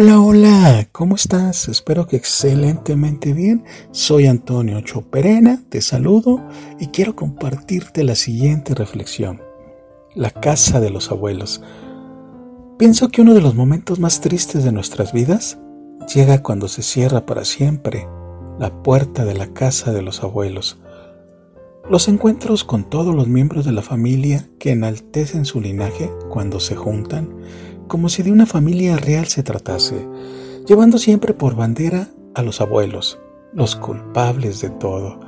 Hola, hola, ¿cómo estás? Espero que excelentemente bien. Soy Antonio Choperena, te saludo y quiero compartirte la siguiente reflexión. La casa de los abuelos. Pienso que uno de los momentos más tristes de nuestras vidas llega cuando se cierra para siempre la puerta de la casa de los abuelos. Los encuentros con todos los miembros de la familia que enaltecen su linaje cuando se juntan como si de una familia real se tratase, llevando siempre por bandera a los abuelos, los culpables de todo.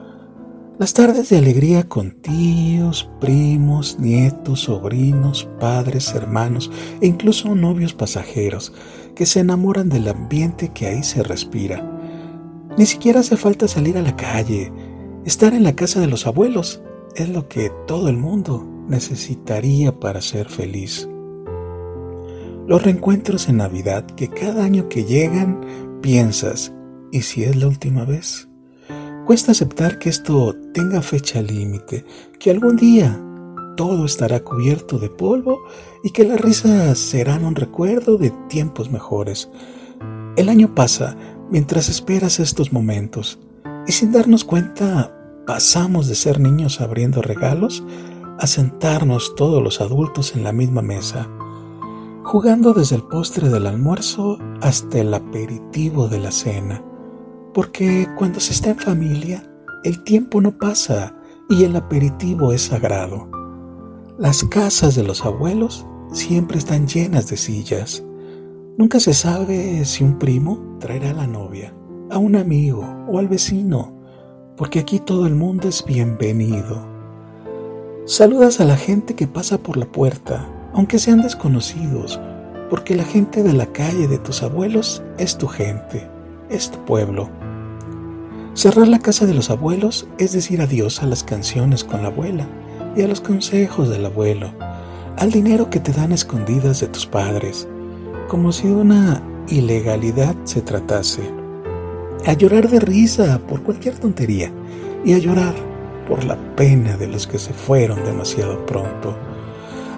Las tardes de alegría con tíos, primos, nietos, sobrinos, padres, hermanos e incluso novios pasajeros que se enamoran del ambiente que ahí se respira. Ni siquiera hace falta salir a la calle. Estar en la casa de los abuelos es lo que todo el mundo necesitaría para ser feliz. Los reencuentros en Navidad que cada año que llegan piensas, ¿y si es la última vez? Cuesta aceptar que esto tenga fecha límite, que algún día todo estará cubierto de polvo y que las risas serán un recuerdo de tiempos mejores. El año pasa mientras esperas estos momentos y sin darnos cuenta pasamos de ser niños abriendo regalos a sentarnos todos los adultos en la misma mesa jugando desde el postre del almuerzo hasta el aperitivo de la cena, porque cuando se está en familia, el tiempo no pasa y el aperitivo es sagrado. Las casas de los abuelos siempre están llenas de sillas. Nunca se sabe si un primo traerá a la novia, a un amigo o al vecino, porque aquí todo el mundo es bienvenido. Saludas a la gente que pasa por la puerta aunque sean desconocidos, porque la gente de la calle de tus abuelos es tu gente, es tu pueblo. Cerrar la casa de los abuelos es decir adiós a las canciones con la abuela y a los consejos del abuelo, al dinero que te dan escondidas de tus padres, como si de una ilegalidad se tratase, a llorar de risa por cualquier tontería y a llorar por la pena de los que se fueron demasiado pronto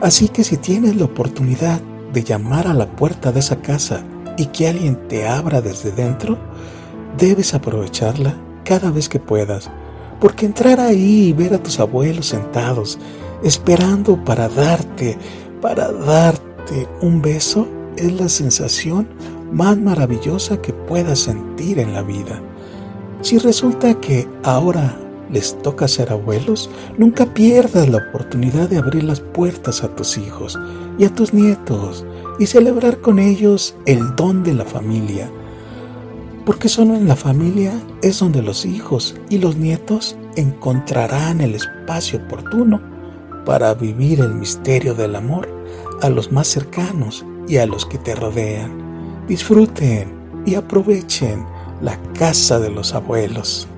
Así que si tienes la oportunidad de llamar a la puerta de esa casa y que alguien te abra desde dentro, debes aprovecharla cada vez que puedas, porque entrar ahí y ver a tus abuelos sentados, esperando para darte, para darte un beso, es la sensación más maravillosa que puedas sentir en la vida. Si resulta que ahora les toca ser abuelos, nunca pierdas la oportunidad de abrir las puertas a tus hijos y a tus nietos y celebrar con ellos el don de la familia. Porque solo en la familia es donde los hijos y los nietos encontrarán el espacio oportuno para vivir el misterio del amor a los más cercanos y a los que te rodean. Disfruten y aprovechen la casa de los abuelos.